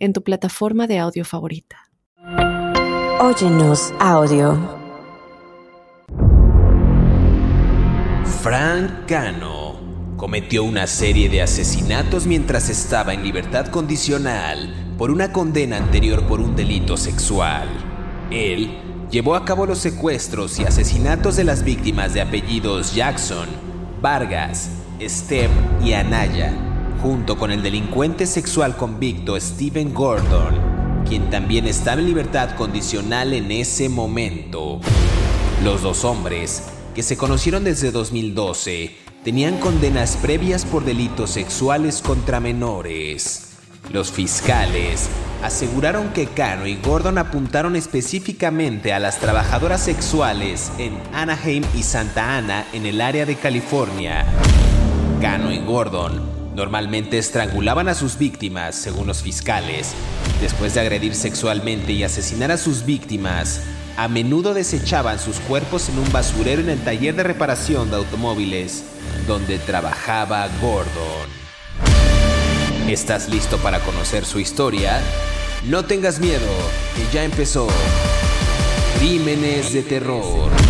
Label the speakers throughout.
Speaker 1: en tu plataforma de audio favorita.
Speaker 2: Óyenos audio.
Speaker 3: Frank Cano cometió una serie de asesinatos mientras estaba en libertad condicional por una condena anterior por un delito sexual. Él llevó a cabo los secuestros y asesinatos de las víctimas de apellidos Jackson, Vargas, Step y Anaya, junto con el delincuente sexual convicto Steven Gordon, quien también estaba en libertad condicional en ese momento. Los dos hombres, que se conocieron desde 2012, tenían condenas previas por delitos sexuales contra menores. Los fiscales aseguraron que Cano y Gordon apuntaron específicamente a las trabajadoras sexuales en Anaheim y Santa Ana en el área de California. Cano y Gordon normalmente estrangulaban a sus víctimas, según los fiscales. Después de agredir sexualmente y asesinar a sus víctimas, a menudo desechaban sus cuerpos en un basurero en el taller de reparación de automóviles donde trabajaba Gordon. ¿Estás listo para conocer su historia? No tengas miedo, que ya empezó. Crímenes de terror.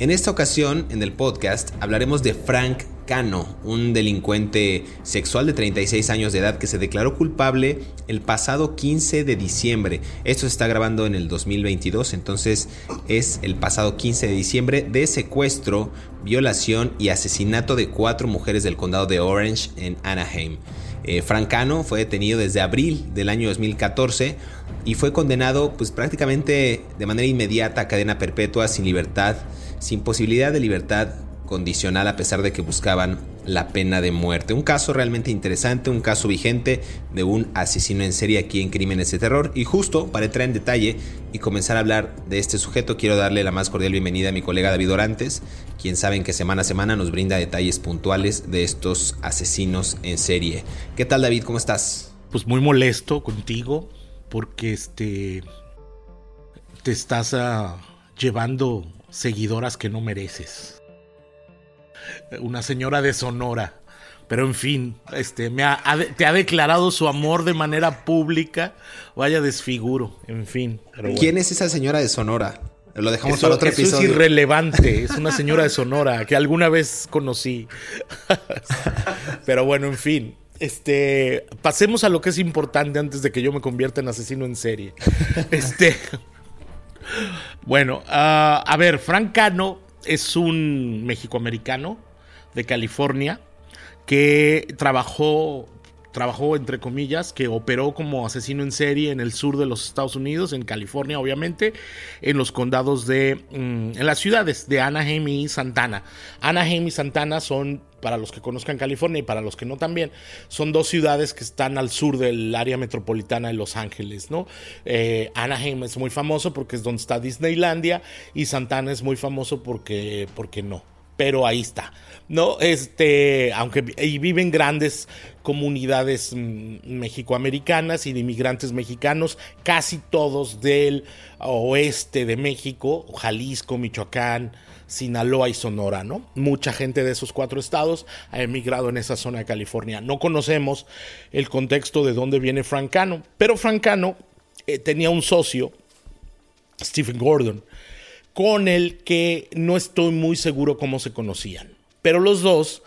Speaker 3: En esta ocasión, en el podcast, hablaremos de Frank Cano, un delincuente sexual de 36 años de edad que se declaró culpable el pasado 15 de diciembre. Esto se está grabando en el 2022, entonces es el pasado 15 de diciembre de secuestro, violación y asesinato de cuatro mujeres del condado de Orange en Anaheim. Eh, Frank Cano fue detenido desde abril del año 2014 y fue condenado pues prácticamente de manera inmediata a cadena perpetua sin libertad sin posibilidad de libertad condicional a pesar de que buscaban la pena de muerte. Un caso realmente interesante, un caso vigente de un asesino en serie aquí en Crímenes de Terror. Y justo para entrar en detalle y comenzar a hablar de este sujeto, quiero darle la más cordial bienvenida a mi colega David Orantes, quien saben que semana a semana nos brinda detalles puntuales de estos asesinos en serie. ¿Qué tal David? ¿Cómo estás?
Speaker 4: Pues muy molesto contigo porque este te estás ah, llevando seguidoras que no mereces. Una señora de Sonora. Pero en fin, este, me te ha declarado su amor de manera pública. Vaya desfiguro, en fin.
Speaker 3: ¿Quién es esa señora de Sonora? Lo dejamos para otro episodio.
Speaker 4: Es irrelevante. Es una señora de Sonora que alguna vez conocí. Pero bueno, en fin. Este, pasemos a lo que es importante antes de que yo me convierta en asesino en serie. Este, bueno, ah, a ver, Frank Cano es un mexicoamericano de California que trabajó trabajó entre comillas, que operó como asesino en serie en el sur de los Estados Unidos, en California obviamente, en los condados de, mm, en las ciudades de Anaheim y Santana. Anaheim y Santana son, para los que conozcan California y para los que no también, son dos ciudades que están al sur del área metropolitana de Los Ángeles, ¿no? Eh, Anaheim es muy famoso porque es donde está Disneylandia y Santana es muy famoso porque, porque no pero ahí está. ¿no? Este, aunque viven grandes comunidades mm, mexicoamericanas y de inmigrantes mexicanos, casi todos del oeste de México, Jalisco, Michoacán, Sinaloa y Sonora, ¿no? Mucha gente de esos cuatro estados ha emigrado en esa zona de California. No conocemos el contexto de dónde viene Francano, pero Francano eh, tenía un socio, Stephen Gordon, con el que no estoy muy seguro cómo se conocían. Pero los dos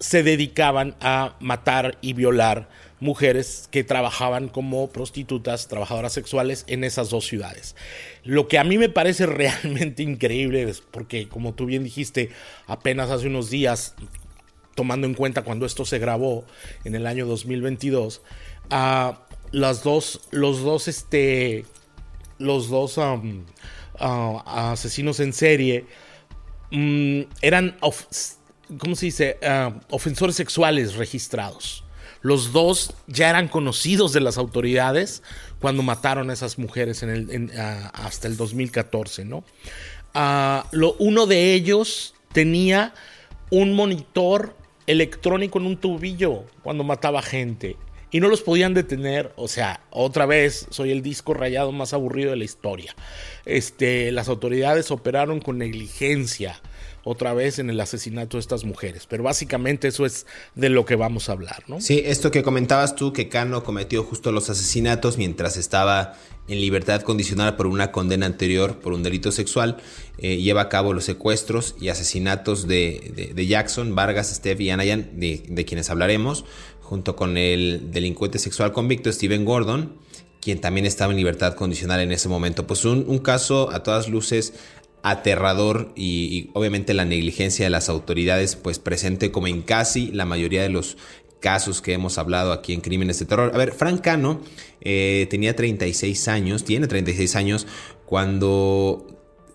Speaker 4: se dedicaban a matar y violar mujeres que trabajaban como prostitutas, trabajadoras sexuales en esas dos ciudades. Lo que a mí me parece realmente increíble es porque, como tú bien dijiste, apenas hace unos días, tomando en cuenta cuando esto se grabó en el año 2022, a las dos, los dos, este, los dos uh, asesinos en serie mm, eran, ¿cómo se dice? Uh, ofensores sexuales registrados. Los dos ya eran conocidos de las autoridades cuando mataron a esas mujeres hasta el 2014, ¿no? lo, uno de ellos tenía un monitor electrónico en un tubillo cuando mataba gente y no los podían detener. O sea, otra vez soy el disco rayado más aburrido de la historia. Este, las autoridades operaron con negligencia otra vez en el asesinato de estas mujeres. Pero básicamente eso es de lo que vamos a hablar, ¿no?
Speaker 3: Sí, esto que comentabas tú, que Cano cometió justo los asesinatos mientras estaba en libertad condicional por una condena anterior por un delito sexual, eh, lleva a cabo los secuestros y asesinatos de, Jackson, Vargas, Steph y Anayan, de, de quienes hablaremos, junto con el delincuente sexual convicto Steven Gordon, quien también estaba en libertad condicional en ese momento. Pues un caso a todas luces aterrador y, obviamente la negligencia de las autoridades pues presente como en casi la mayoría de los casos que hemos hablado aquí en Crímenes de Terror. A ver, Frank Cano eh, tenía 36 años, tiene 36 años cuando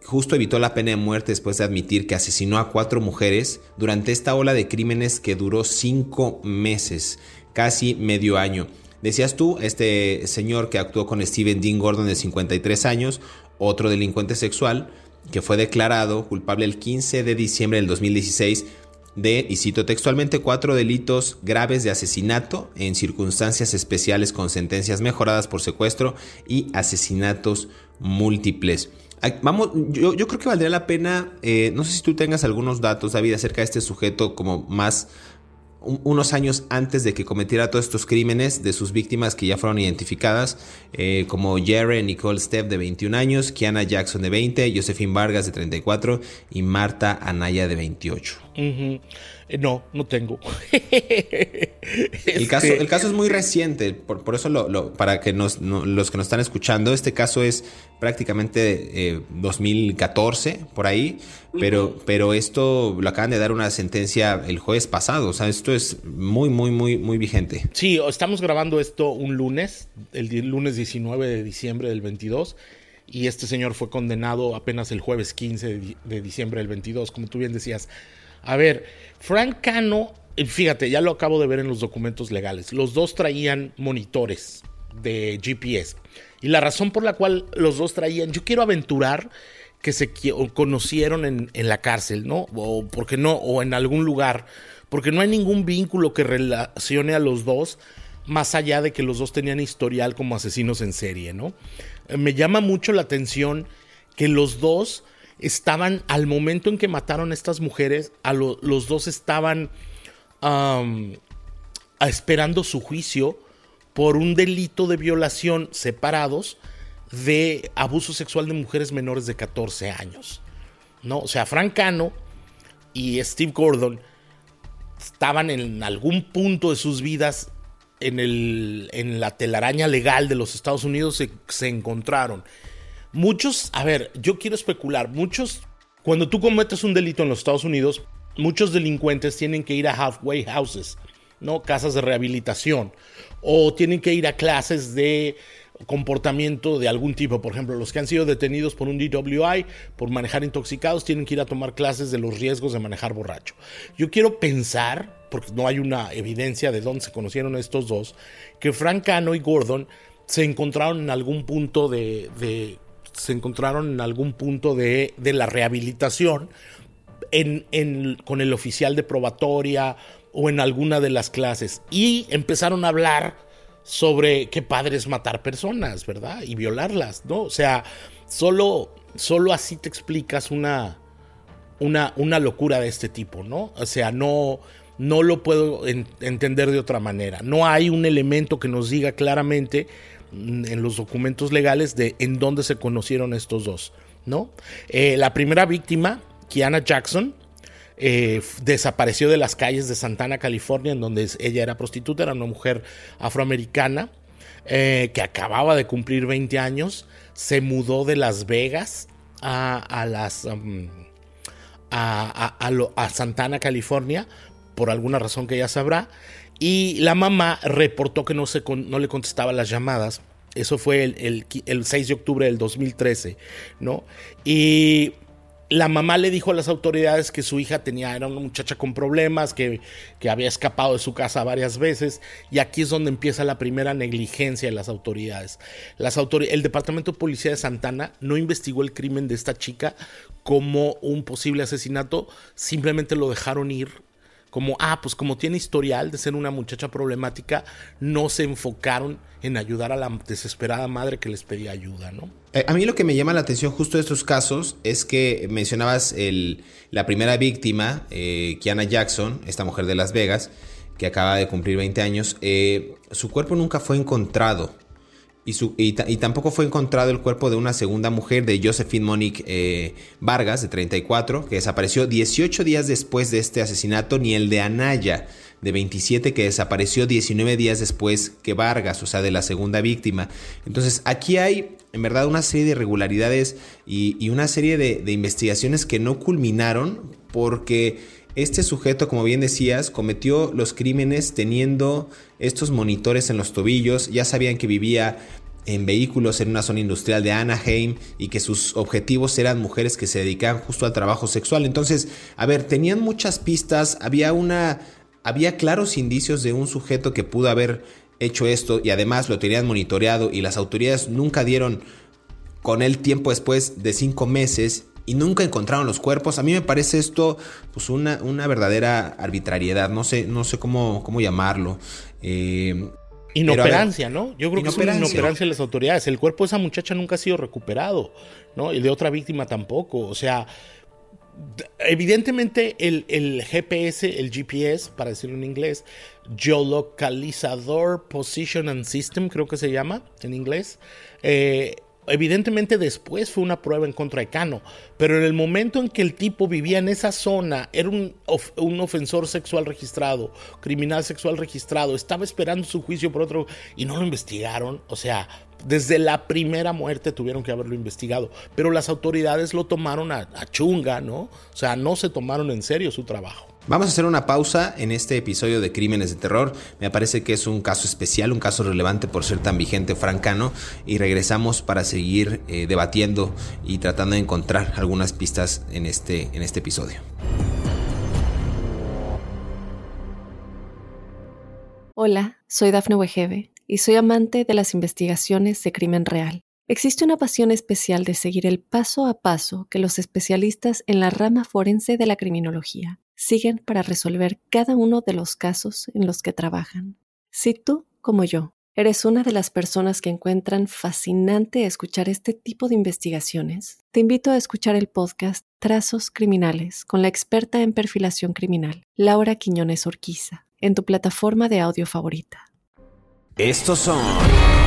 Speaker 3: justo evitó la pena de muerte después de admitir que asesinó a cuatro mujeres durante esta ola de crímenes que duró cinco meses, casi medio año. Decías tú, este señor que actuó con Steven Dean Gordon de 53 años, otro delincuente sexual, que fue declarado culpable el 15 de diciembre del 2016 de, y cito textualmente, cuatro delitos graves de asesinato en circunstancias especiales con sentencias mejoradas por secuestro y asesinatos múltiples. Vamos, yo, creo que valdría la pena, eh, no sé si tú tengas algunos datos, David, acerca de este sujeto como más unos años antes de que cometiera todos estos crímenes de sus víctimas que ya fueron identificadas, eh, como Jerry Nicole Steph de 21 años, Kiana Jackson de 20, Josephine Vargas de 34 y Marta Anaya de 28.
Speaker 4: Eh, no, no tengo.
Speaker 3: el, caso, el caso es muy reciente, por, por eso lo, para que nos, los que nos están escuchando, este caso es prácticamente 2014, eh, por ahí, pero, pero esto lo acaban de dar una sentencia el jueves pasado, o sea, esto es muy, muy, muy, muy vigente.
Speaker 4: Sí, estamos grabando esto un lunes, el lunes 19 de diciembre del 22 y este señor fue condenado apenas el jueves 15 de, diciembre del 22, como tú bien decías. A ver, Frank Cano, eh, fíjate, ya lo acabo de ver en los documentos legales. Los dos traían monitores de GPS. Y la razón por la cual los dos traían, yo quiero aventurar que se conocieron en, en la cárcel, ¿no? O porque no, o en algún lugar, porque no hay ningún vínculo que relacione a los dos más allá de que los dos tenían historial como asesinos en serie, ¿no? Eh, me llama mucho la atención que los dos estaban, al momento en que mataron a estas mujeres, a los dos estaban esperando su juicio por un delito de violación separados de abuso sexual de mujeres menores de 14 años. ¿no? O sea, Frank Cano y Steve Gordon estaban en algún punto de sus vidas en, el, en la telaraña legal de los Estados Unidos se, se encontraron. Muchos, a ver, yo quiero especular, muchos, cuando tú cometes un delito en los Estados Unidos, muchos delincuentes tienen que ir a halfway houses, ¿no? Casas de rehabilitación, o tienen que ir a clases de comportamiento de algún tipo. Por ejemplo, los que han sido detenidos por un DWI, por manejar intoxicados, tienen que ir a tomar clases de los riesgos de manejar borracho. Yo quiero pensar porque no hay una evidencia de dónde se conocieron estos dos, que Frank Cano y Gordon se encontraron en algún punto de, se encontraron en algún punto de, de la rehabilitación en, en, con el oficial de probatoria o en alguna de las clases y empezaron a hablar sobre qué padre es matar personas, ¿verdad? Y violarlas, ¿no? O sea, solo, solo así te explicas una, una, una locura de este tipo, ¿no? O sea, no, no lo puedo entender de otra manera. No hay un elemento que nos diga claramente en los documentos legales de en dónde se conocieron estos dos, ¿no? Eh, la primera víctima, Kiana Jackson, eh, desapareció de las calles de Santana, California, en donde ella era prostituta, era una mujer afroamericana eh, que acababa de cumplir 20 años, se mudó de Las Vegas a, las... Um, a, Santana, California, por alguna razón que ella sabrá, y la mamá reportó que no, se no le contestaba las llamadas. Eso fue el, el, 6 de octubre del 2013, ¿no? Y la mamá le dijo a las autoridades que su hija tenía, era una muchacha con problemas, que, que, había escapado de su casa varias veces, y aquí es donde empieza la primera negligencia de las autoridades. Las el Departamento de Policía de Santana no investigó el crimen de esta chica como un posible asesinato, simplemente lo dejaron ir como, ah, pues como tiene historial de ser una muchacha problemática, no se enfocaron en ayudar a la desesperada madre que les pedía ayuda, ¿no?
Speaker 3: Eh, a mí lo que me llama la atención justo de estos casos es que mencionabas el, la primera víctima, eh, Kiana Jackson, esta mujer de Las Vegas, que acaba de cumplir 20 años, eh, su cuerpo nunca fue encontrado. Y, tampoco fue encontrado el cuerpo de una segunda mujer de Josephine Monique eh, Vargas, de 34, que desapareció 18 días después de este asesinato, ni el de Anaya, de 27, que desapareció 19 días después que Vargas, o sea, de la segunda víctima. Entonces, aquí hay en verdad una serie de irregularidades y, una serie de investigaciones que no culminaron porque este sujeto, como bien decías, cometió los crímenes teniendo estos monitores en los tobillos, ya sabían que vivía en vehículos en una zona industrial de Anaheim y que sus objetivos eran mujeres que se dedicaban justo al trabajo sexual. Entonces, a ver, tenían muchas pistas, había una había claros indicios de un sujeto que pudo haber hecho esto y además lo tenían monitoreado y las autoridades nunca dieron con él tiempo después de cinco meses y nunca encontraron los cuerpos. A mí me parece esto pues una, una verdadera arbitrariedad, no sé, no sé cómo, cómo llamarlo.
Speaker 4: Eh, inoperancia, ¿no? Yo creo que es una inoperancia de las autoridades. El cuerpo de esa muchacha nunca ha sido recuperado, ¿no? Y de otra víctima tampoco. O sea, evidentemente el, el GPS, el GPS, para decirlo en inglés, Geolocalizador Position and System, creo que se llama en inglés, eh, Evidentemente después fue una prueba en contra de Cano, pero en el momento en que el tipo vivía en esa zona, era un, un, ofensor sexual registrado, criminal sexual registrado, estaba esperando su juicio por otro y no lo investigaron, o sea, desde la primera muerte tuvieron que haberlo investigado, pero las autoridades lo tomaron a, a chunga, ¿no? O sea, no se tomaron en serio su trabajo.
Speaker 3: Vamos a hacer una pausa en este episodio de Crímenes de Terror. Me parece que es un caso especial, un caso relevante por ser tan vigente francano. Y regresamos para seguir eh, debatiendo y tratando de encontrar algunas pistas en este, en este episodio.
Speaker 1: Hola, soy Dafne Wegebe y soy amante de las investigaciones de crimen real. Existe una pasión especial de seguir el paso a paso que los especialistas en la rama forense de la criminología siguen para resolver cada uno de los casos en los que trabajan. Si tú, como yo, eres una de las personas que encuentran fascinante escuchar este tipo de investigaciones, te invito a escuchar el podcast Trazos Criminales con la experta en perfilación criminal, Laura Quiñones Orquiza, en tu plataforma de audio favorita.
Speaker 3: Estos son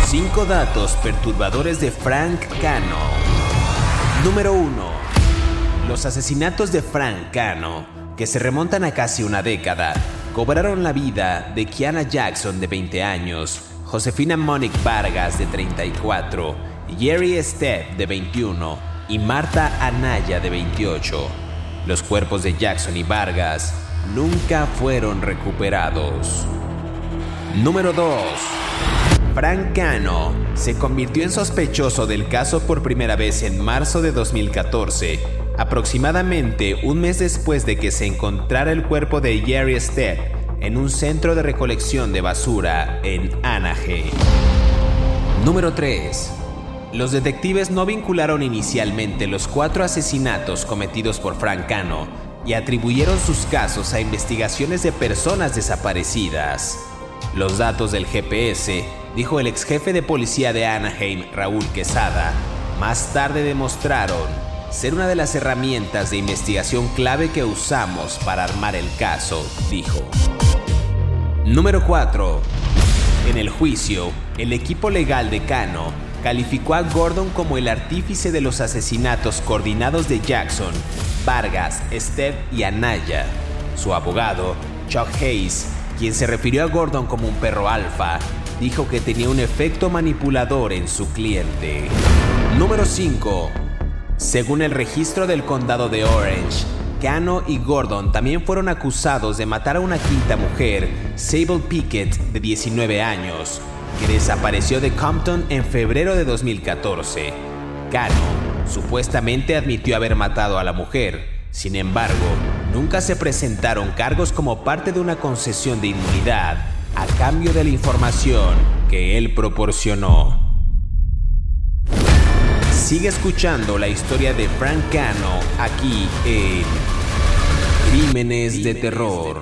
Speaker 3: 5 datos perturbadores de Frank Cano. Número 1. Los asesinatos de Frank Cano que se remontan a casi una década, cobraron la vida de Kiana Jackson de 20 años, Josefina Monique Vargas de 34, Jerry Steph de 21 y Marta Anaya de 28. Los cuerpos de Jackson y Vargas nunca fueron recuperados. Número 2. Frank Cano se convirtió en sospechoso del caso por primera vez en marzo de 2014 aproximadamente un mes después de que se encontrara el cuerpo de Jerry Stead en un centro de recolección de basura en Anaheim. Número 3. Los detectives no vincularon inicialmente los cuatro asesinatos cometidos por Frank Cano y atribuyeron sus casos a investigaciones de personas desaparecidas. Los datos del GPS, dijo el ex jefe de policía de Anaheim, Raúl Quesada, más tarde demostraron ser una de las herramientas de investigación clave que usamos para armar el caso, dijo. Número 4. En el juicio, el equipo legal de Cano calificó a Gordon como el artífice de los asesinatos coordinados de Jackson Vargas, Steph y Anaya. Su abogado, Chuck Hayes, quien se refirió a Gordon como un perro alfa, dijo que tenía un efecto manipulador en su cliente. Número 5. Según el registro del condado de Orange, Cano y Gordon también fueron acusados de matar a una quinta mujer, Sable Pickett, de 19 años, que desapareció de Compton en febrero de 2014. Cano supuestamente admitió haber matado a la mujer. Sin embargo, nunca se presentaron cargos como parte de una concesión de inmunidad a cambio de la información que él proporcionó. Sigue escuchando la historia de Frank Cano aquí en Crímenes, de, terror.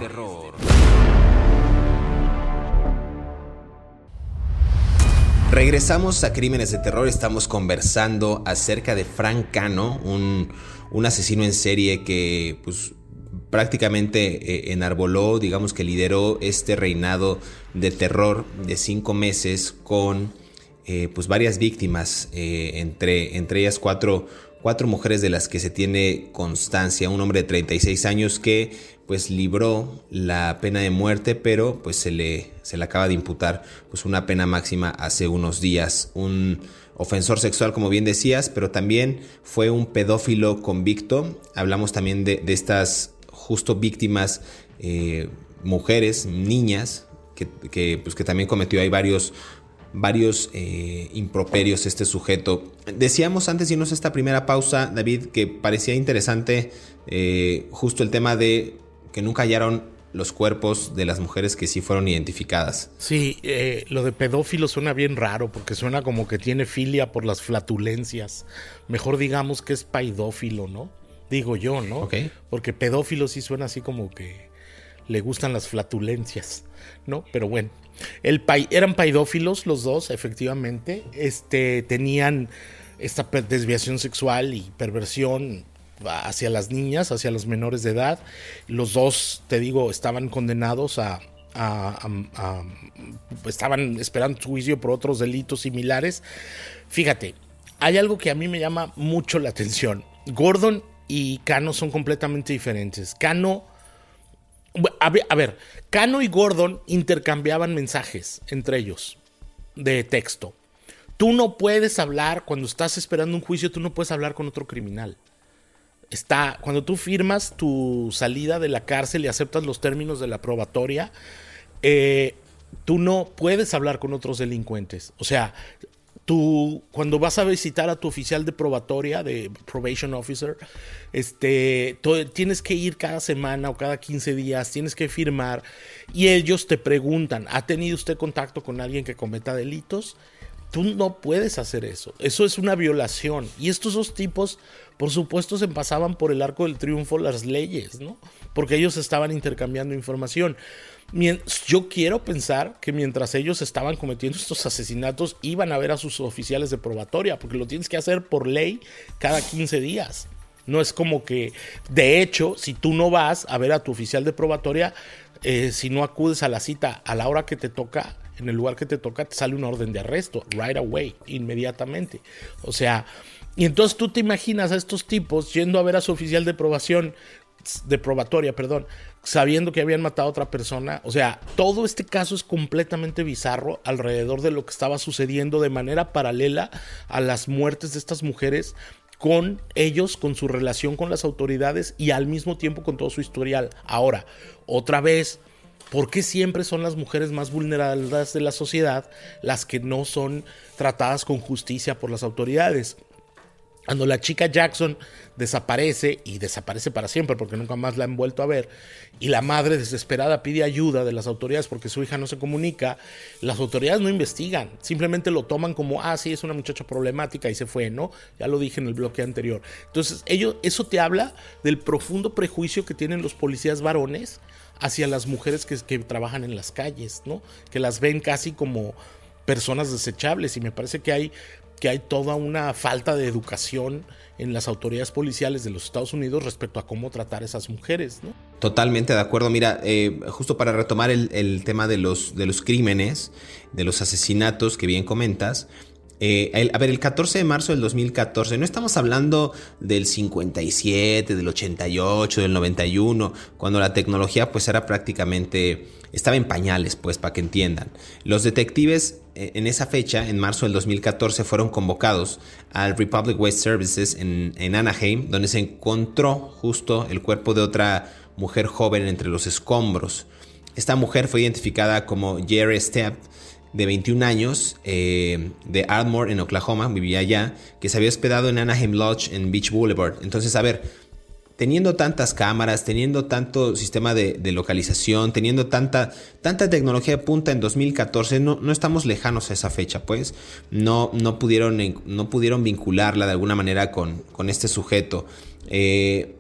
Speaker 3: Regresamos a Crímenes de Terror, estamos conversando acerca de Frank Cano, un, un asesino en serie que pues, prácticamente eh, enarboló, digamos que lideró este reinado de terror de cinco meses con eh, pues varias víctimas, eh, entre, entre ellas cuatro, cuatro mujeres de las que se tiene constancia, un hombre de 36 años que pues libró la pena de muerte, pero pues se le, se le acaba de imputar pues una pena máxima hace unos días, un ofensor sexual como bien decías, pero también fue un pedófilo convicto, hablamos también de, estas justo víctimas, eh, mujeres, niñas, que, pues, que también cometió hay varios varios eh, improperios este sujeto. Decíamos antes de irnos a esta primera pausa, David, que parecía interesante eh, justo el tema de que nunca hallaron los cuerpos de las mujeres que sí fueron identificadas.
Speaker 4: Sí, eh, lo de pedófilo suena bien raro porque suena como que tiene filia por las flatulencias. Mejor digamos que es paidófilo, ¿no? Digo yo, ¿no? Porque pedófilo sí suena así como que le gustan las flatulencias, ¿no? Pero bueno, el eran paidófilos los dos, efectivamente. Este, tenían esta desviación sexual y perversión hacia las niñas, hacia los menores de edad. Los dos, te digo, estaban condenados a, estaban esperando juicio por otros delitos similares. Fíjate, hay algo que a mí me llama mucho la atención. Gordon y Cano son completamente diferentes. Cano a ver, Cano y Gordon intercambiaban mensajes entre ellos de texto. Tú no puedes hablar cuando estás esperando un juicio, tú no puedes hablar con otro criminal. Está, cuando tú firmas tu salida de la cárcel y aceptas los términos de la probatoria, eh, tú no puedes hablar con otros delincuentes. O sea, tú cuando vas a visitar a tu oficial de probatoria, de probation officer, este, tienes que ir cada semana o cada 15 días, tienes que firmar y ellos te preguntan, ¿ha tenido usted contacto con alguien que cometa delitos? Tú no puedes hacer eso. Eso es una violación. Y estos dos tipos, por supuesto, se pasaban por el arco del triunfo las leyes, ¿no? Porque ellos estaban intercambiando información. Yo quiero pensar que mientras ellos estaban cometiendo estos asesinatos, iban a ver a sus oficiales de probatoria, porque lo tienes que hacer por ley cada 15 días. No es como que, de hecho, si tú no vas a ver a tu oficial de probatoria, eh, si no acudes a la cita a la hora que te toca, en el lugar que te toca, te sale una orden de arresto, right away, inmediatamente. O sea, y entonces tú te imaginas a estos tipos yendo a ver a su oficial de probación, de probatoria, perdón, sabiendo que habían matado a otra persona. O sea, todo este caso es completamente bizarro alrededor de lo que estaba sucediendo de manera paralela a las muertes de estas mujeres con ellos, con su relación con las autoridades y al mismo tiempo con todo su historial. Ahora, otra vez, ¿por qué siempre son las mujeres más vulnerables de la sociedad las que no son tratadas con justicia por las autoridades? Cuando la chica Jackson desaparece y desaparece para siempre porque nunca más la han vuelto a ver y la madre desesperada pide ayuda de las autoridades porque su hija no se comunica, las autoridades no investigan, simplemente lo toman como, ah, sí, es una muchacha problemática y se fue, ¿no? Ya lo dije en el bloque anterior. Entonces, ello, eso te habla del profundo prejuicio que tienen los policías varones hacia las mujeres que, que trabajan en las calles, ¿no? Que las ven casi como personas desechables y me parece que hay que hay toda una falta de educación en las autoridades policiales de los Estados Unidos respecto a cómo tratar a esas mujeres. ¿no?
Speaker 3: Totalmente de acuerdo. Mira, eh, justo para retomar el, tema de los, de los crímenes, de los asesinatos que bien comentas, Eh, a ver, el 14 de marzo del 2014, no estamos hablando del 57, del 88, del 91, cuando la tecnología pues era prácticamente, estaba en pañales, pues para que entiendan. Los detectives eh, en esa fecha, en marzo del 2014, fueron convocados al Republic Waste Services en, en Anaheim, donde se encontró justo el cuerpo de otra mujer joven entre los escombros. Esta mujer fue identificada como Jerry Stepp, de 21 años, eh, de Ardmore en Oklahoma, vivía allá, que se había hospedado en Anaheim Lodge en Beach Boulevard. Entonces, a ver, teniendo tantas cámaras, teniendo tanto sistema de, localización, teniendo tanta, tanta tecnología de punta en 2014, no, no estamos lejanos a esa fecha, pues no, no, pudieron, no pudieron vincularla de alguna manera con, con este sujeto. Eh,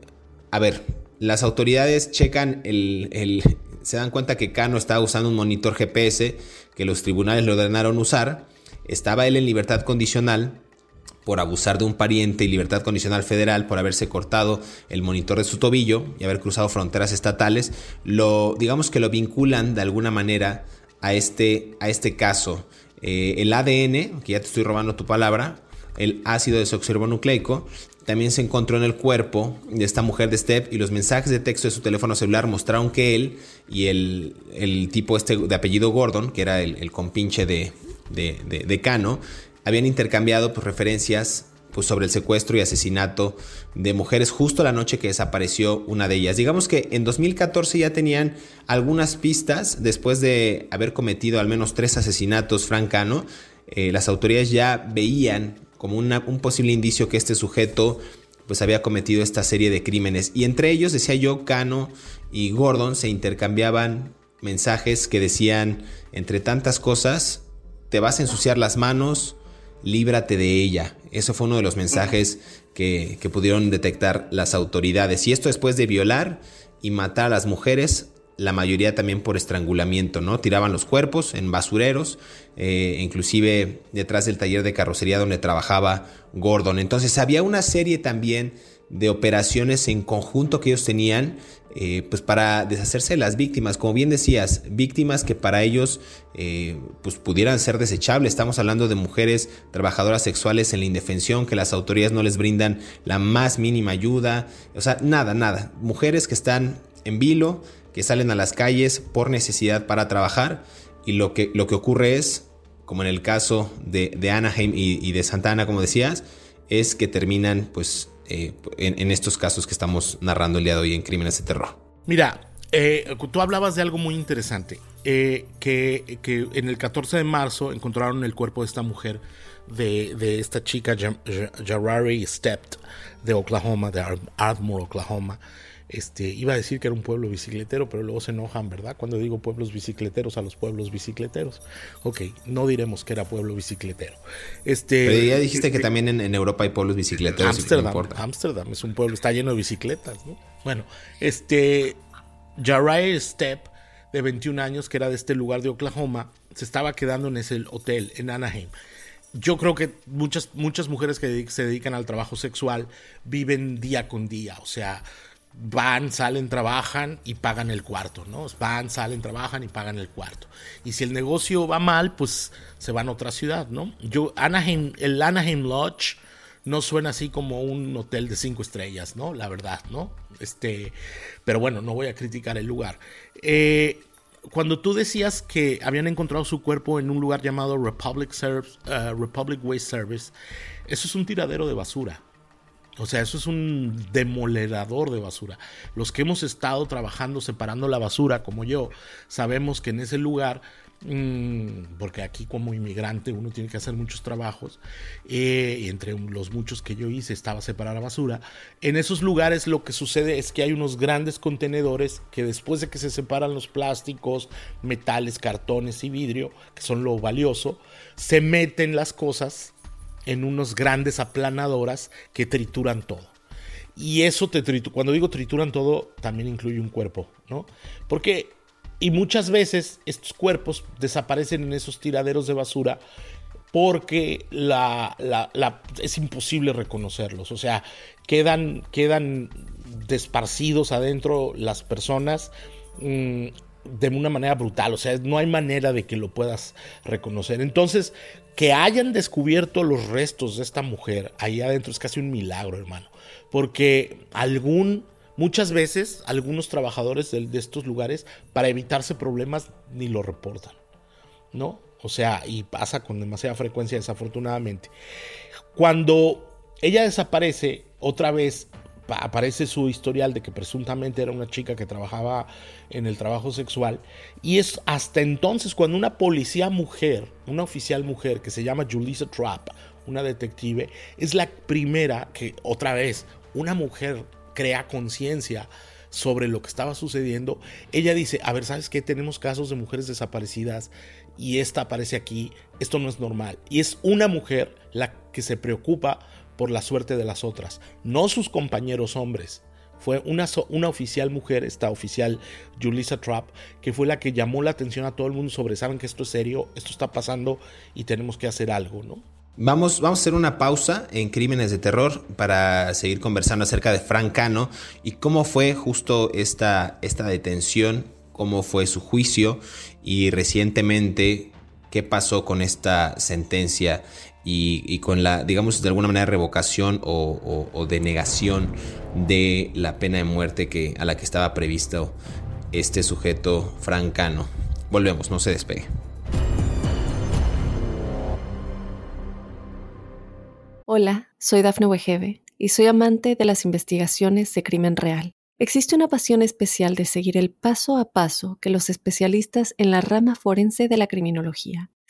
Speaker 3: a ver, las autoridades checan el, se dan cuenta que Cano estaba usando un monitor GPS que los tribunales le ordenaron usar. Estaba él en libertad condicional por abusar de un pariente y libertad condicional federal por haberse cortado el monitor de su tobillo y haber cruzado fronteras estatales. Lo, digamos que lo vinculan de alguna manera a este, a este caso. Eh, el ADN, que ya te estoy robando tu palabra, el ácido desoxirribonucleico, también se encontró en el cuerpo de esta mujer de Step y los mensajes de texto de su teléfono celular mostraron que él y el, tipo este de apellido Gordon, que era el, compinche de, de, Cano, habían intercambiado pues, referencias pues, sobre el secuestro y asesinato de mujeres justo la noche que desapareció una de ellas. Digamos que en 2014 ya tenían algunas pistas después de haber cometido al menos tres asesinatos Frank Cano. Eh, las autoridades ya veían como un posible indicio que este sujeto pues había cometido esta serie de crímenes. Y entre ellos, decía yo, Cano y Gordon se intercambiaban mensajes que decían, entre tantas cosas, te vas a ensuciar las manos, líbrate de ella. Eso fue uno de los mensajes que, que pudieron detectar las autoridades. Y esto después de violar y matar a las mujeres la mayoría también por estrangulamiento, ¿no? Tiraban los cuerpos en basureros, eh, inclusive detrás del taller de carrocería donde trabajaba Gordon. Entonces había una serie también de operaciones en conjunto que ellos tenían eh, pues para deshacerse de las víctimas. Como bien decías, víctimas que para ellos eh, pues pudieran ser desechables. Estamos hablando de mujeres trabajadoras sexuales en la indefensión que las autoridades no les brindan la más mínima ayuda. O sea, nada, nada. Mujeres que están en vilo, que salen a las calles por necesidad para trabajar y lo que, lo que ocurre es, como en el caso de, Anaheim y, de Santa Ana, como decías, es que terminan pues eh, en, estos casos que estamos narrando el día de hoy en Crímenes de Terror.
Speaker 4: Mira, eh, tú hablabas de algo muy interesante, eh, que, en el 14 de marzo encontraron el cuerpo de esta mujer, de, esta chica Jarari Stept de Oklahoma, de Ardmore, Oklahoma. Este, iba a decir que era un pueblo bicicletero, pero luego se enojan, ¿verdad? Cuando digo pueblos bicicleteros a los pueblos bicicleteros. Ok, no diremos que era pueblo bicicletero. Este,
Speaker 3: pero ya dijiste que también en, Europa hay pueblos bicicleteros.
Speaker 4: Amsterdam, es un pueblo, está lleno de bicicletas, ¿no? Bueno, este, Jarai Stepp, de 21 años, que era de este lugar de Oklahoma, se estaba quedando en ese hotel en Anaheim yo creo que muchas, muchas mujeres que se dedican al trabajo sexual viven día con día, o sea, van, salen, trabajan y pagan el cuarto, ¿no? Van, salen, trabajan y pagan el cuarto. Y si el negocio va mal, pues se van a otra ciudad, ¿no? Yo, Anaheim, el Anaheim Lodge no suena así como un hotel de cinco estrellas, ¿no? La verdad, ¿no? Este, pero bueno, no voy a criticar el lugar. Eh, cuando tú decías que habían encontrado su cuerpo en un lugar llamado Republic, uh, Republic Waste Service, eso es un tiradero de basura. O sea, eso es un demoledor de basura. Los que hemos estado trabajando separando la basura, como yo, sabemos que en ese lugar, mm, porque aquí como inmigrante uno tiene que hacer muchos trabajos, eh, y entre los muchos que yo hice estaba separar la basura, en esos lugares lo que sucede es que hay unos grandes contenedores que después de que se separan los plásticos, metales, cartones y vidrio, que son lo valioso, se meten las cosas en unos grandes aplanadoras que trituran todo. Y eso te trituran, cuando digo trituran todo, también incluye un cuerpo, ¿no? Porque, y muchas veces estos cuerpos desaparecen en esos tiraderos de basura porque es imposible reconocerlos. O sea, quedan, quedan desparcidos adentro las personas. Mm, de una manera brutal, o sea, no hay manera de que lo puedas reconocer. Entonces, que hayan descubierto los restos de esta mujer ahí adentro es casi un milagro, hermano. Porque algún, muchas veces, algunos trabajadores de, de estos lugares, para evitarse problemas, ni lo reportan. ¿No? O sea, y pasa con demasiada frecuencia, desafortunadamente. Cuando ella desaparece, otra vez aparece su historial de que presuntamente era una chica que trabajaba en el trabajo sexual. Y es hasta entonces cuando una policía mujer, una oficial mujer que se llama Julissa Trapp, una detective, es la primera que otra vez una mujer crea conciencia sobre lo que estaba sucediendo. Ella dice, a ver, ¿sabes qué? Tenemos casos de mujeres desaparecidas y esta aparece aquí, esto no es normal. Y es una mujer la que se preocupa por la suerte de las otras, no sus compañeros hombres. Fue una, una oficial mujer, esta oficial Julissa Trapp, que fue la que llamó la atención a todo el mundo sobre, saben que esto es serio, esto está pasando y tenemos que hacer algo, ¿no?
Speaker 3: Vamos, vamos a hacer una pausa en Crímenes de Terror para seguir conversando acerca de Frank Cano y cómo fue justo esta, esta detención, cómo fue su juicio y recientemente qué pasó con esta sentencia y, con la, digamos, de alguna manera revocación o, denegación de la pena de muerte que, a la que estaba previsto este sujeto francano. Volvemos, no se despegue.
Speaker 1: Hola, soy Dafne Wegebe y soy amante de las investigaciones de crimen real. Existe una pasión especial de seguir el paso a paso que los especialistas en la rama forense de la criminología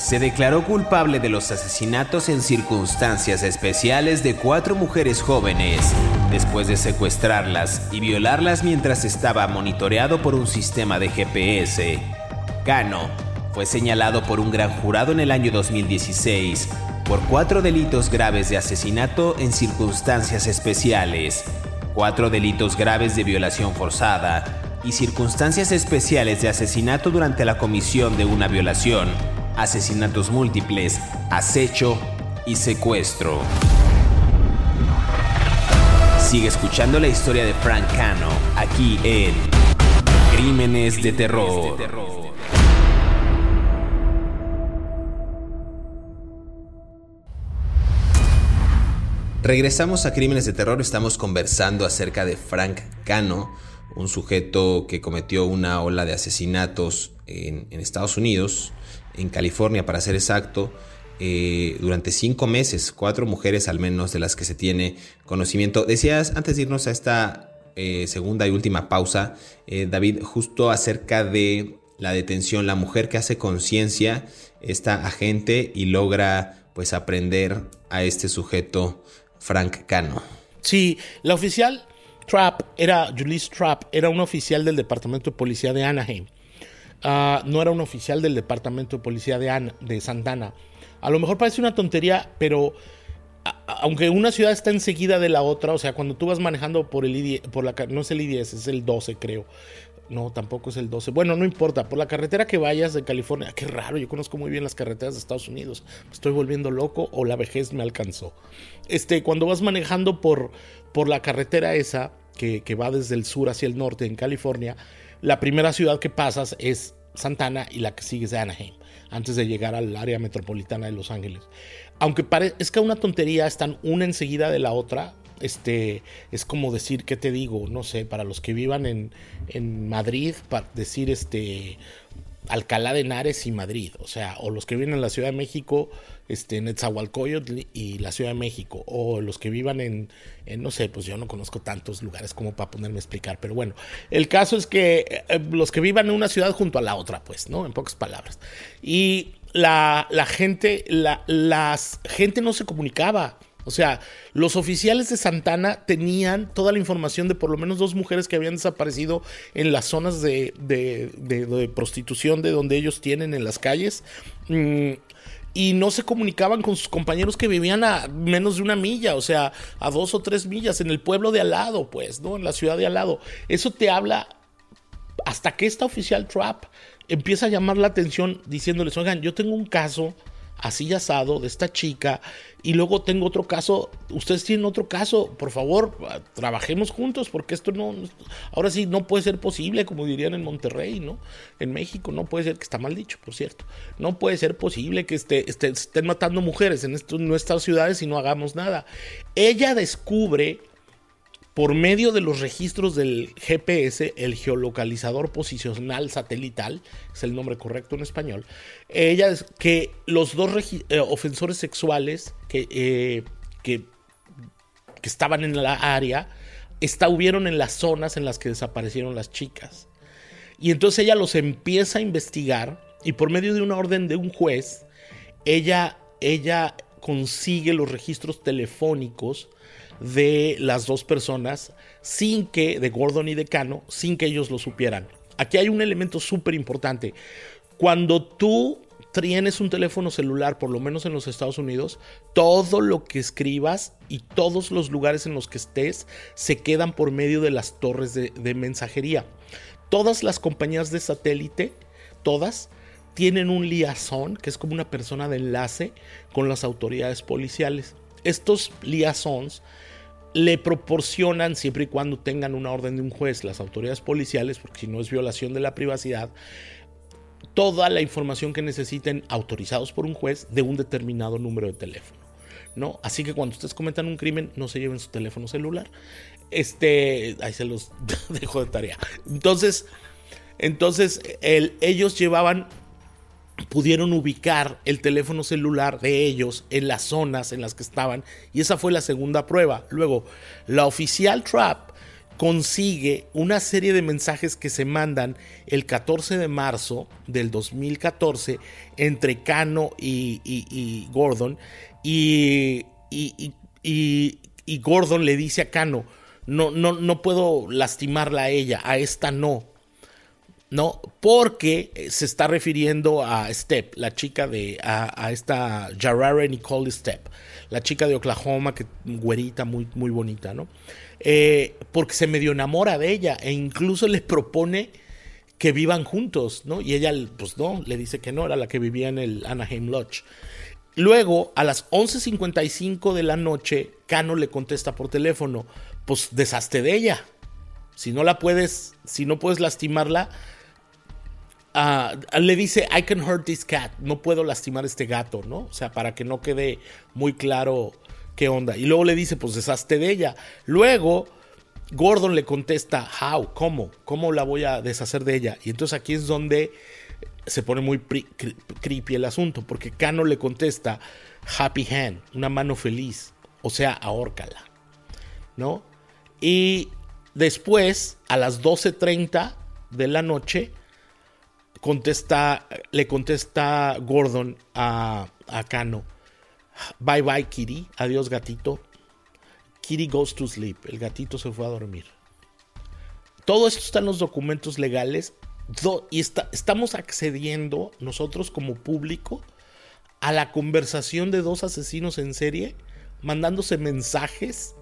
Speaker 3: se declaró culpable de los asesinatos en circunstancias especiales de cuatro mujeres jóvenes, después de secuestrarlas y violarlas mientras estaba monitoreado por un sistema de GPS. Cano fue señalado por un gran jurado en el año 2016 por cuatro delitos graves de asesinato en circunstancias especiales, cuatro delitos graves de violación forzada, y circunstancias especiales de asesinato durante la comisión de una violación, asesinatos múltiples, acecho y secuestro. Sigue escuchando la historia de Frank Cano aquí en Crímenes de Terror. Regresamos a Crímenes de Terror, estamos conversando acerca de Frank Cano un sujeto que cometió una ola de asesinatos en, Estados Unidos, en California para ser exacto, eh, durante cinco meses, cuatro mujeres al menos de las que se tiene conocimiento. Decías antes de irnos a esta eh, segunda y última pausa, eh, David, justo acerca de la detención, la mujer que hace conciencia, esta agente y logra pues aprender a este sujeto Frank Cano.
Speaker 4: Sí, la oficial Trapp era, Julius Trapp, era un oficial del Departamento de Policía de Anaheim. Ah, no era un oficial del Departamento de Policía de, de Santana. A lo mejor parece una tontería, pero aunque una ciudad está enseguida de la otra, o sea, cuando tú vas manejando por el I por la, no es el I-10, es el 12 creo. No, tampoco es el 12. Bueno, no importa, por la carretera que vayas de California, qué raro, yo conozco muy bien las carreteras de Estados Unidos. Estoy volviendo loco o la vejez me alcanzó. Este, cuando vas manejando por, por la carretera esa, que, va desde el sur hacia el norte en California, la primera ciudad que pasas es Santana y la que sigue es Anaheim, antes de llegar al área metropolitana de Los Ángeles. Aunque que una tontería, están una enseguida de la otra. Este es como decir, ¿qué te digo? No sé, para los que vivan en, en Madrid, para decir este Alcalá de Henares y Madrid, o sea, o los que viven en la Ciudad de México, este, en y la Ciudad de México, o los que vivan en, no sé, pues yo no conozco tantos lugares como para ponerme a explicar, pero bueno, el caso es que eh, los que vivan en una ciudad junto a la otra, pues, ¿no? En pocas palabras. Y la, la gente, la gente no se comunicaba. O sea, los oficiales de Santana tenían toda la información de por lo menos dos mujeres que habían desaparecido en las zonas de, de, prostitución de donde ellos tienen en las calles. Mm, y no se comunicaban con sus compañeros que vivían a menos de una milla, o sea, a dos o tres millas en el pueblo de al lado, pues, ¿no? En la ciudad de al lado. Eso te habla hasta que esta oficial Trap empieza a llamar la atención diciéndoles, oigan, yo tengo un caso así asado de esta chica y luego tengo otro caso, ustedes tienen otro caso, por favor, trabajemos juntos porque esto no, ahora sí no puede ser posible, como dirían en Monterrey, ¿no? En México no puede ser, que está mal dicho, por cierto, no puede ser posible que esté, estén matando mujeres en, en nuestras ciudades y no hagamos nada. Ella descubre por medio de los registros del GPS, el geolocalizador posicional satelital, es el nombre correcto en español, ella que los dos eh, ofensores sexuales que, eh, que, que, estaban en la área estuvieron en las zonas en las que desaparecieron las chicas. Y entonces ella los empieza a investigar y por medio de una orden de un juez, ella, ella consigue los registros telefónicos de las dos personas sin que, de Gordon y de Cano, sin que ellos lo supieran. Aquí hay un elemento súper importante. Cuando tú tienes un teléfono celular, por lo menos en los Estados Unidos, todo lo que escribas y todos los lugares en los que estés se quedan por medio de las torres de, mensajería. Todas las compañías de satélite, todas, tienen un liazón, que es como una persona de enlace con las autoridades policiales. Estos liazons le proporcionan, siempre y cuando tengan una orden de un juez, las autoridades policiales, porque si no es violación de la privacidad, toda la información que necesiten autorizados por un juez de un determinado número de teléfono. ¿no? Así que cuando ustedes cometan un crimen, no se lleven su teléfono celular. Este, ahí se los dejo de tarea. Entonces, entonces ellos llevaban pudieron ubicar el teléfono celular de ellos en las zonas en las que estaban y esa fue la segunda prueba. Luego, la oficial Trap consigue una serie de mensajes que se mandan el 14 de marzo del 2014 entre Cano y, Gordon y, y, Gordon le dice a Cano, no, no, no puedo lastimarla a ella, a esta no. ¿No? Porque eh, se está refiriendo a Step, la chica de, a, esta Jarara Nicole Step, la chica de Oklahoma, que güerita, muy, muy bonita, ¿no? Eh, porque se medio enamora de ella e incluso le propone que vivan juntos, ¿no? Y ella, pues no, le dice que no, era la que vivía en el Anaheim Lodge. Luego, a las 11.55 de la noche, Cano le contesta por teléfono, pues deshazte de ella. Si no la puedes, si no puedes lastimarla, Le dice, I can hurt this cat, no puedo lastimar a este gato, ¿no? O sea, para que no quede muy claro qué onda. Y luego le dice, pues deshazte de ella. Luego, Gordon le contesta, how, ¿cómo? ¿Cómo la voy a deshacer de ella? Y entonces aquí es donde se pone muy creepy el asunto, porque Cano le contesta, happy hand, una mano feliz, o sea, ahórcala, ¿no? Y después, a las 12.30 de la noche, contesta, le contesta Gordon a, a Cano. Bye bye, Kitty. Adiós, gatito. Kitty goes to sleep. El gatito se fue a dormir. Todo esto está en los documentos legales y estamos accediendo nosotros como público a la conversación de dos asesinos en serie mandándose mensajes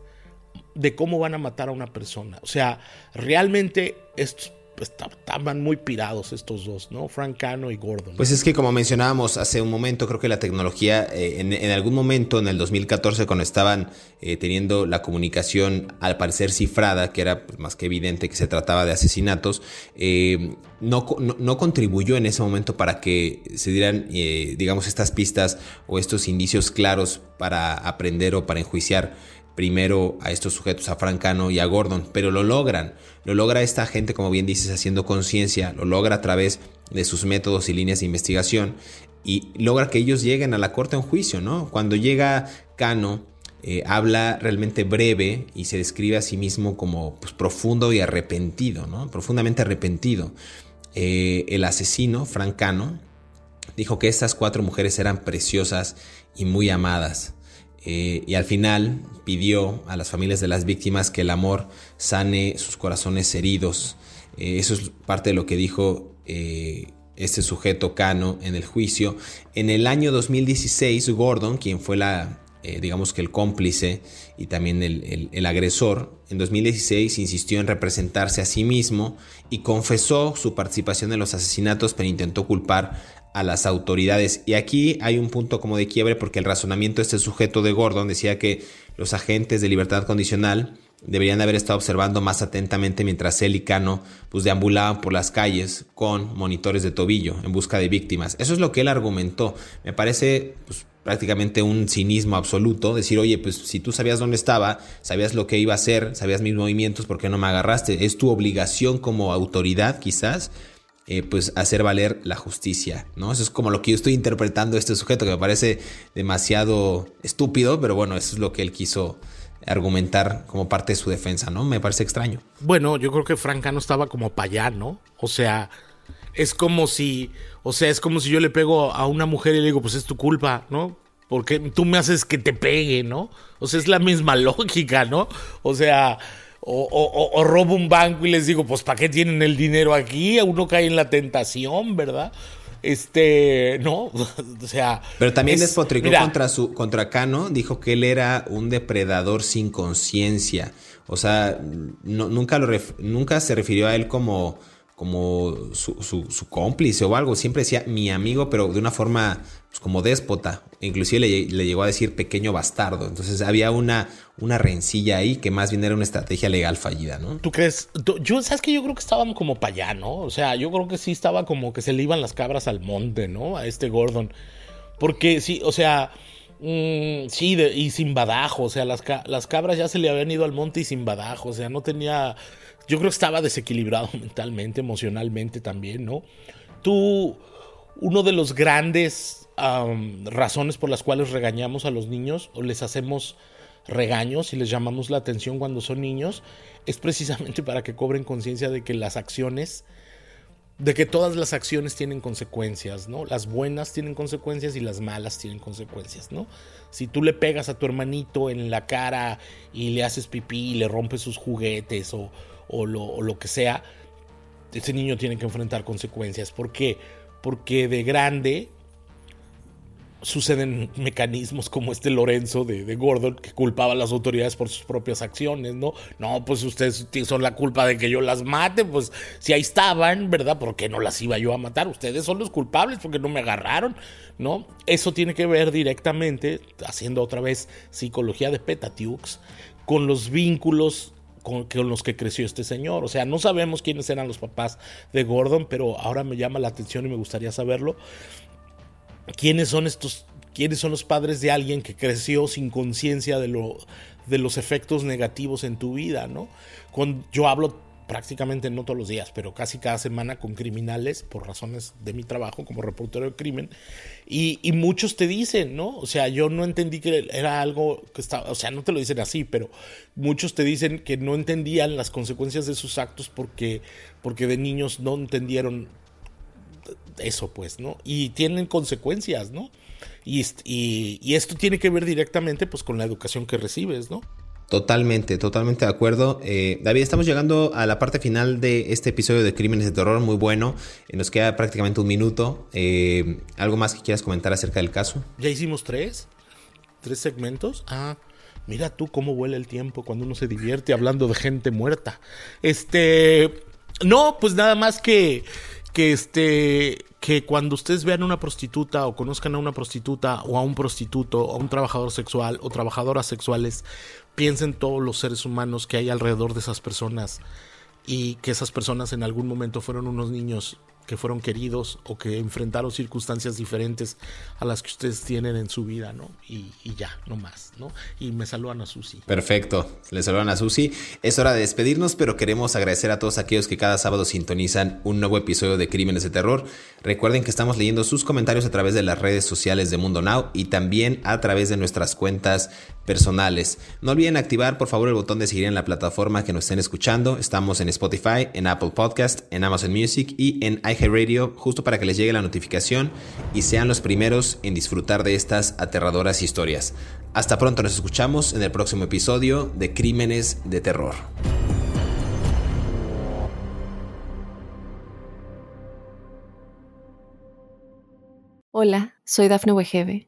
Speaker 4: de cómo van a matar a una persona. O sea, realmente estos estaban muy pirados estos dos, ¿no? Frank Cano y Gordon.
Speaker 3: Pues es que como mencionábamos hace un momento, creo que la tecnología eh, en, algún momento en el 2014 cuando estaban eh, teniendo la comunicación al parecer cifrada, que era pues, más que evidente que se trataba de asesinatos, eh, no, no, contribuyó en ese momento para que se dieran, digamos, estas pistas o estos indicios claros para aprender o para enjuiciar primero a estos sujetos, a Francano y a Gordon, pero lo logran. Lo logra esta gente, como bien dices, haciendo conciencia, lo logra a través de sus métodos y líneas de investigación y logra que ellos lleguen a la corte en juicio, ¿no? Cuando llega Cano, eh, habla realmente breve y se describe a sí mismo como pues, profundo y arrepentido, ¿no? Profundamente arrepentido. Eh, el asesino, Francano, dijo que estas cuatro mujeres eran preciosas y muy amadas eh, y al final pidió a las familias de las víctimas que el amor sane sus corazones heridos. Eh, eso es parte de lo que dijo eh, este sujeto Cano en el juicio. En el año 2016, Gordon, quien fue la, digamos que el cómplice y también el, el, agresor, en 2016 insistió en representarse a sí mismo y confesó su participación en los asesinatos, pero intentó culpar a las autoridades. Y aquí hay un punto como de quiebre porque el razonamiento de este sujeto de Gordon decía que los agentes de libertad condicional deberían haber estado observando más atentamente mientras él y Cano pues deambulaban por las calles con monitores de tobillo en busca de víctimas. Eso es lo que él argumentó. Me parece pues, prácticamente un cinismo absoluto decir, oye, pues si tú sabías dónde estaba, sabías lo que iba a hacer, sabías mis movimientos, ¿por qué no me agarraste? Es tu obligación como autoridad quizás. Eh, pues hacer valer la justicia, ¿no? Eso es como lo que yo estoy interpretando este sujeto, que me parece demasiado estúpido, pero bueno, eso es lo que él quiso argumentar como parte de su defensa, ¿no? Me parece extraño.
Speaker 4: Bueno, yo creo que Francano estaba como para allá, ¿no? O sea, es como si, o sea, es como si yo le pego a una mujer y le digo, pues es tu culpa, ¿no? Porque tú me haces que te pegue, ¿no? O sea, es la misma lógica, ¿no? O sea, o, o robo un banco y les digo, pues ¿para qué tienen el dinero aquí? Uno cae en la tentación, ¿verdad? Este, no, o sea.
Speaker 3: Pero también despotricó contra su, contra Cano, dijo que él era un depredador sin conciencia. O sea, nunca, lo nunca se refirió a él como como su, cómplice o algo. Siempre decía mi amigo, pero de una forma pues, como déspota. Inclusive le, llegó a decir pequeño bastardo. Entonces había una, una rencilla ahí que más bien era una estrategia legal fallida, ¿no?
Speaker 4: ¿Tú crees? yo, ¿sabes que Yo creo que estaban como para allá, ¿no? O sea, yo creo que sí estaba como que se le iban las cabras al monte, ¿no? A este Gordon. Porque sí, o sea... Mm, sí, y sin badajo, o sea, las, las cabras ya se le habían ido al monte y sin badajo, o sea, no tenía yo creo que estaba desequilibrado mentalmente, emocionalmente también, ¿no? Tú, uno de los grandes razones por las cuales regañamos a los niños o les hacemos regaños y les llamamos la atención cuando son niños, es precisamente para que cobren conciencia de que las acciones, de que todas las acciones tienen consecuencias, ¿no? Las buenas tienen consecuencias y las malas tienen consecuencias, ¿no? Si tú le pegas a tu hermanito en la cara y le haces pipí y le rompes sus juguetes o, o lo, que sea, ese niño tiene que enfrentar consecuencias. ¿Por qué? Porque de grande suceden mecanismos como este Lorenzo de, Gordon que culpaba a las autoridades por sus propias acciones, ¿no? No, pues ustedes son la culpa de que yo las mate, pues si ahí estaban, ¿verdad? ¿Por qué no las iba yo a matar? Ustedes son los culpables porque no me agarraron, ¿no? Eso tiene que ver directamente, haciendo otra vez psicología de Petatiux, con los vínculos con, los que creció este señor. O sea, no sabemos quiénes eran los papás de Gordon, pero ahora me llama la atención y me gustaría saberlo. ¿Quiénes son estos quiénes son los padres de alguien que creció sin conciencia de, lo, de los efectos negativos en tu vida, ¿no? Cuando yo hablo prácticamente no todos los días, pero casi cada semana con criminales por razones de mi trabajo como reportero de crimen. Y, muchos te dicen, ¿no? O sea, yo no entendí que era algo que estaba, o sea, no te lo dicen así, pero muchos te dicen que no entendían las consecuencias de sus actos porque, porque de niños no entendieron eso, pues, ¿no? Y tienen consecuencias, ¿no? Y, y, esto tiene que ver directamente, pues, con la educación que recibes, ¿no?
Speaker 3: Totalmente, totalmente de acuerdo. Eh, David, estamos llegando a la parte final de este episodio de Crímenes de Terror, muy bueno. Eh, nos queda prácticamente un minuto. Eh, ¿Algo más que quieras comentar acerca del caso?
Speaker 4: Ya hicimos tres, tres segmentos. Ah, mira tú cómo vuela el tiempo cuando uno se divierte hablando de gente muerta. Este, no, pues nada más que, que este, que cuando ustedes vean una prostituta o conozcan a una prostituta o a un prostituto o a un trabajador sexual o trabajadoras sexuales, piensen todos los seres humanos que hay alrededor de esas personas y que esas personas en algún momento fueron unos niños que fueron queridos o que enfrentaron circunstancias diferentes a las que ustedes tienen en su vida, ¿no? Y, ya, no más, ¿no? Y me saludan a Susi.
Speaker 3: Perfecto, le saludan a Susi. Es hora de despedirnos, pero queremos agradecer a todos aquellos que cada sábado sintonizan un nuevo episodio de Crímenes de Terror. Recuerden que estamos leyendo sus comentarios a través de las redes sociales de Mundo Now y también a través de nuestras cuentas personales. No olviden activar por favor el botón de seguir en la plataforma que nos estén escuchando. Estamos en Spotify, en Apple Podcast, en Amazon Music y en iHeartRadio justo para que les llegue la notificación y sean los primeros en disfrutar de estas aterradoras historias. Hasta pronto, nos escuchamos en el próximo episodio de Crímenes de Terror.
Speaker 1: Hola, soy Dafne Wegebe